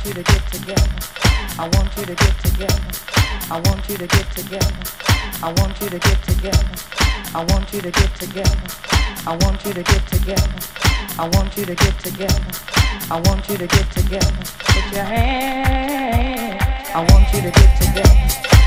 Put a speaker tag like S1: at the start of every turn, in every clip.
S1: want you
S2: to get together. I want you to get together. I want you to get together. I want you to get together. I want you to get together. I want you to get together. I want you to get together. I want you to get together. Put your hands. I want you to get together.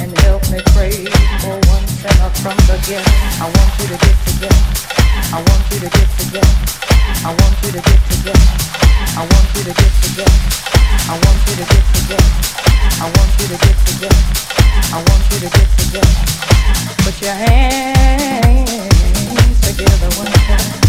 S2: and help me pray for one sinner from the ghetto. I want you to get together. I want you to get together. I want you to get together. I want you to get together. I want you to get together. I want you to get together. I want you to get together. Put your hands together one time.